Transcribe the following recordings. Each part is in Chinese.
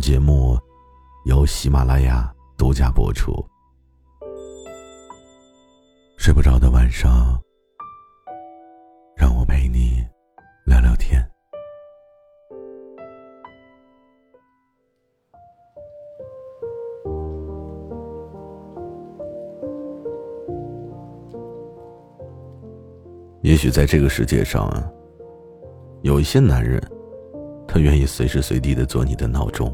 节目由喜马拉雅独家播出。睡不着的晚上，让我陪你聊聊天。也许在这个世界上，有一些男人。他愿意随时随地的做你的闹钟，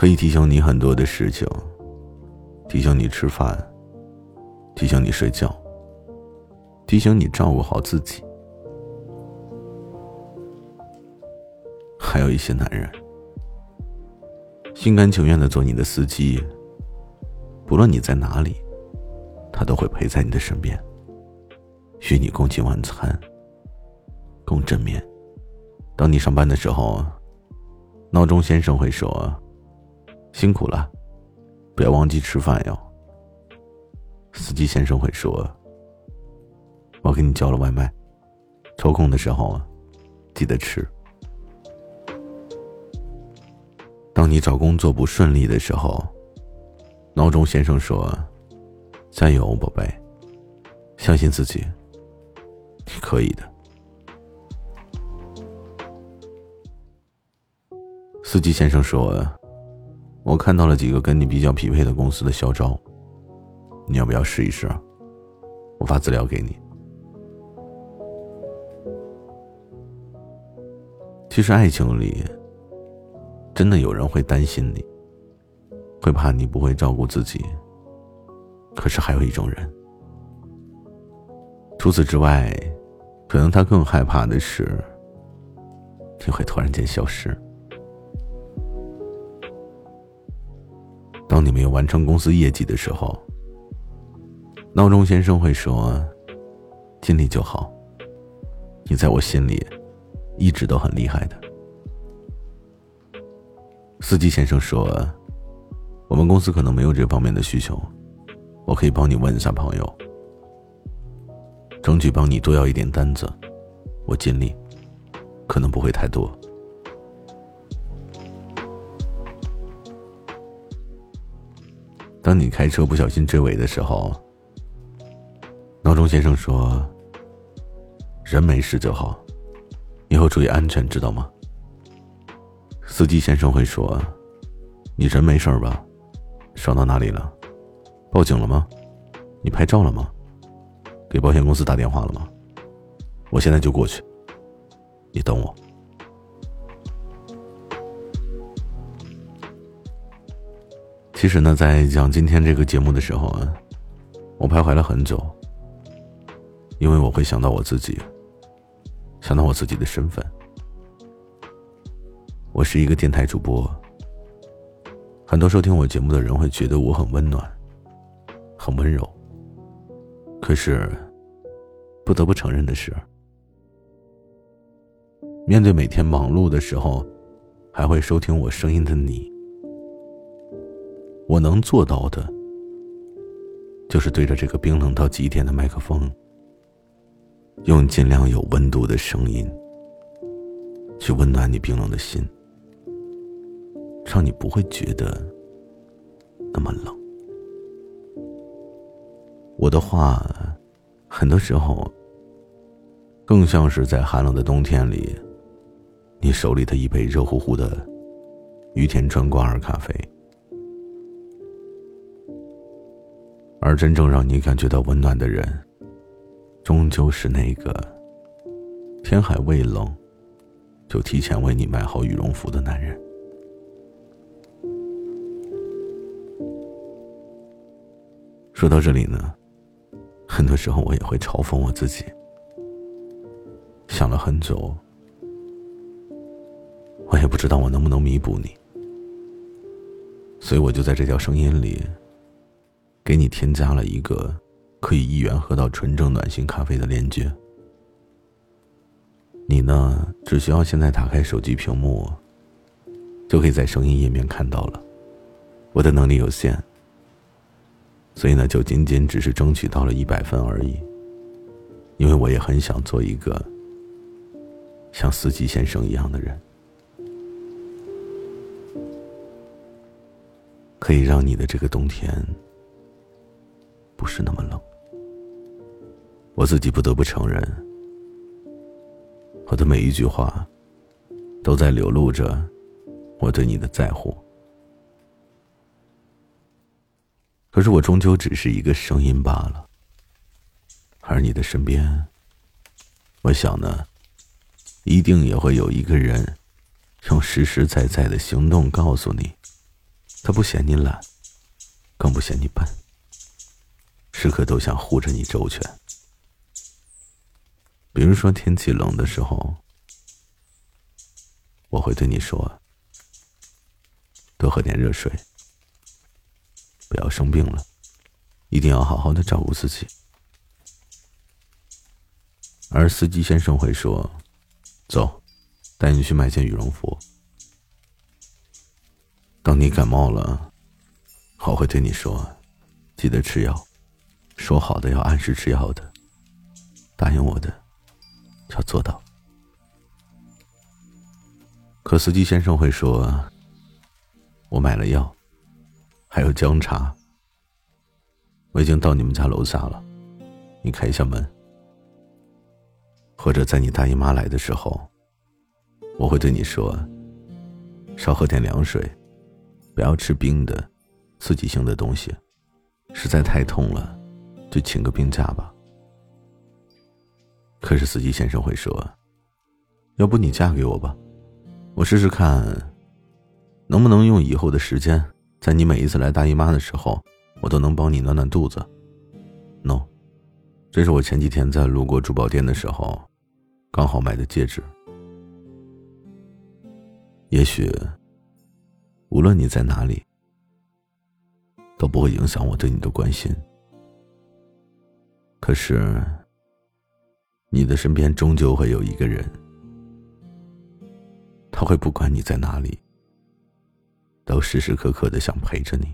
可以提醒你很多的事情，提醒你吃饭，提醒你睡觉，提醒你照顾好自己。还有一些男人，心甘情愿的做你的司机，不论你在哪里，他都会陪在你的身边，与你共进晚餐，共枕眠。当你上班的时候，闹钟先生会说：“辛苦了，不要忘记吃饭哟。”司机先生会说：“我给你叫了外卖，抽空的时候记得吃。”当你找工作不顺利的时候，闹钟先生说：“加油，宝贝，相信自己，你可以的。”司机先生说：“我看到了几个跟你比较匹配的公司的校招，你要不要试一试？我发资料给你。”其实爱情里，真的有人会担心你，会怕你不会照顾自己。可是还有一种人，除此之外，可能他更害怕的是，你会突然间消失。当你没有完成公司业绩的时候，闹钟先生会说：“尽力就好。”你在我心里一直都很厉害的。司机先生说：“我们公司可能没有这方面的需求，我可以帮你问一下朋友，争取帮你多要一点单子，我尽力，可能不会太多。”当你开车不小心追尾的时候，闹钟先生说：“人没事就好，以后注意安全，知道吗？”司机先生会说：“你人没事吧？伤到哪里了？报警了吗？你拍照了吗？给保险公司打电话了吗？我现在就过去，你等我。”其实呢，在讲今天这个节目的时候啊，我徘徊了很久，因为我会想到我自己，想到我自己的身份。我是一个电台主播，很多收听我节目的人会觉得我很温暖，很温柔。可是，不得不承认的是，面对每天忙碌的时候，还会收听我声音的你。我能做到的，就是对着这个冰冷到极点的麦克风，用尽量有温度的声音，去温暖你冰冷的心，让你不会觉得那么冷。我的话，很多时候，更像是在寒冷的冬天里，你手里的一杯热乎乎的羽田川瓜尔咖啡。而真正让你感觉到温暖的人，终究是那个天还未冷，就提前为你买好羽绒服的男人。说到这里呢，很多时候我也会嘲讽我自己，想了很久，我也不知道我能不能弥补你，所以我就在这条声音里，给你添加了一个可以一元喝到纯正暖心咖啡的链接。你呢，只需要现在打开手机屏幕，就可以在声音页面看到了。我的能力有限，所以呢，就仅仅只是争取到了一百分而已。因为我也很想做一个像司机先生一样的人。可以让你的这个冬天不是那么冷。我自己不得不承认，我的每一句话都在流露着我对你的在乎。可是我终究只是一个声音罢了，而你的身边，我想呢，一定也会有一个人，用实实在在的行动告诉你。他不嫌你懒，更不嫌你笨，时刻都想护着你周全。比如说天气冷的时候，我会对你说：“多喝点热水，不要生病了，一定要好好的照顾自己。”而司机先生会说：“走，带你去买件羽绒服。”当你感冒了，我会对你说：“记得吃药，说好的要按时吃药的，答应我的要做到。”可司机先生会说：“我买了药，还有姜茶，我已经到你们家楼下了，你开一下门。”或者在你大姨妈来的时候，我会对你说：“少喝点凉水。”不要吃冰的、刺激性的东西，实在太痛了，就请个病假吧。可是司机先生会说：“要不你嫁给我吧，我试试看，能不能用以后的时间，在你每一次来大姨妈的时候，我都能帮你暖暖肚子。”No，这是我前几天在路过珠宝店的时候，刚好买的戒指。也许。无论你在哪里，都不会影响我对你的关心。可是，你的身边终究会有一个人，他会不管你在哪里，都时时刻刻的想陪着你。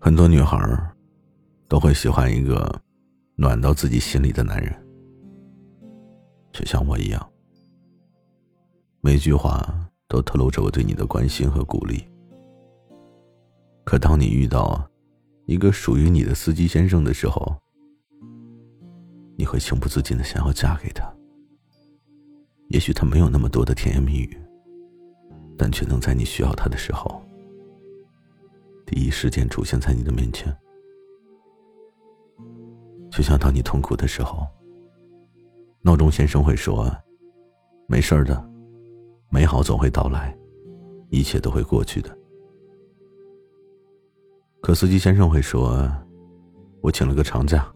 很多女孩都会喜欢一个暖到自己心里的男人，就像我一样，每句话。都透露着我对你的关心和鼓励。可当你遇到一个属于你的司机先生的时候，你会情不自禁的想要嫁给他。也许他没有那么多的甜言蜜语，但却能在你需要他的时候，第一时间出现在你的面前。就像当你痛苦的时候，闹钟先生会说：“没事的。”美好总会到来，一切都会过去的。可司机先生会说：“我请了个长假，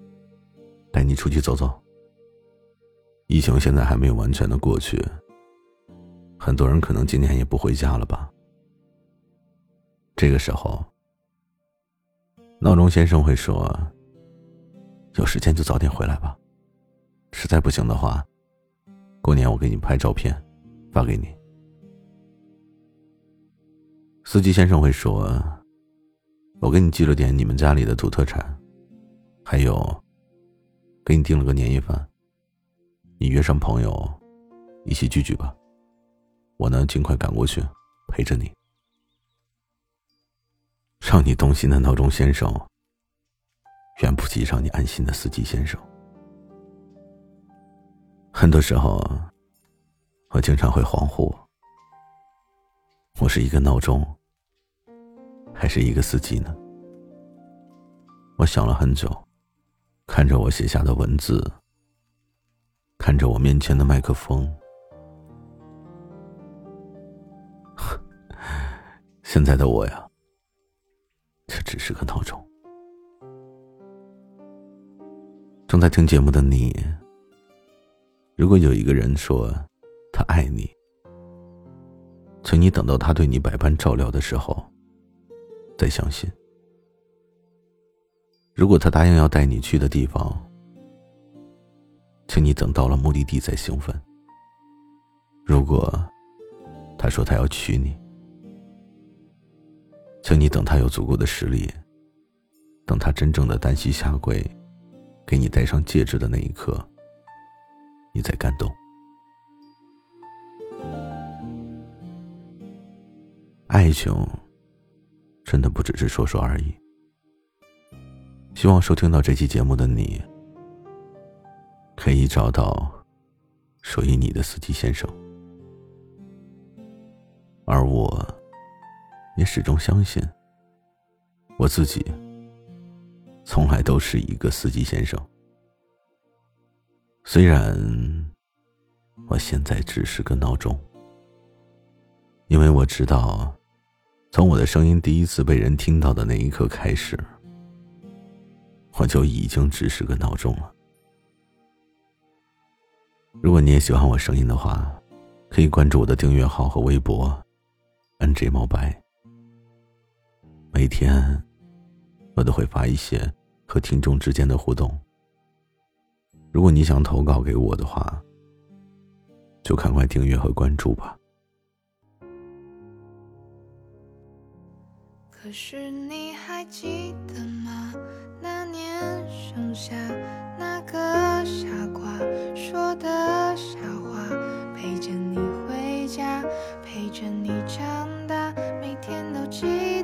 带你出去走走。”疫情现在还没有完全的过去，很多人可能今年也不回家了吧。这个时候，闹钟先生会说：“有时间就早点回来吧，实在不行的话，过年我给你拍照片，发给你。”司机先生会说：“我给你寄了点你们家里的土特产，还有，给你订了个年夜饭。你约上朋友，一起聚聚吧。我呢，尽快赶过去，陪着你。让你动心的闹钟先生，远不及让你安心的司机先生。很多时候，我经常会恍惚，我是一个闹钟。”还是一个司机呢？我想了很久，看着我写下的文字，看着我面前的麦克风，现在的我呀，这只是个闹钟。正在听节目的你，如果有一个人说他爱你，请你等到他对你百般照料的时候，再相信。如果他答应要带你去的地方，请你等到了目的地再兴奋。如果他说他要娶你，请你等他有足够的实力，等他真正的单膝下跪，给你戴上戒指的那一刻，你再感动。爱情真的不只是说说而已。希望收听到这期节目的你，可以找到属于你的司机先生，而我也始终相信，我自己从来都是一个司机先生。虽然我现在只是个闹钟，因为我知道，从我的声音第一次被人听到的那一刻开始。我就已经只是个闹钟了。如果你也喜欢我声音的话，可以关注我的订阅号和微博，NJ 猫白。每天我都会发一些和听众之间的互动。如果你想投稿给我的话，就赶快订阅和关注吧。可是你还记得吗？那年盛夏，那个傻瓜说的傻话，陪着你回家，陪着你长大，每天都记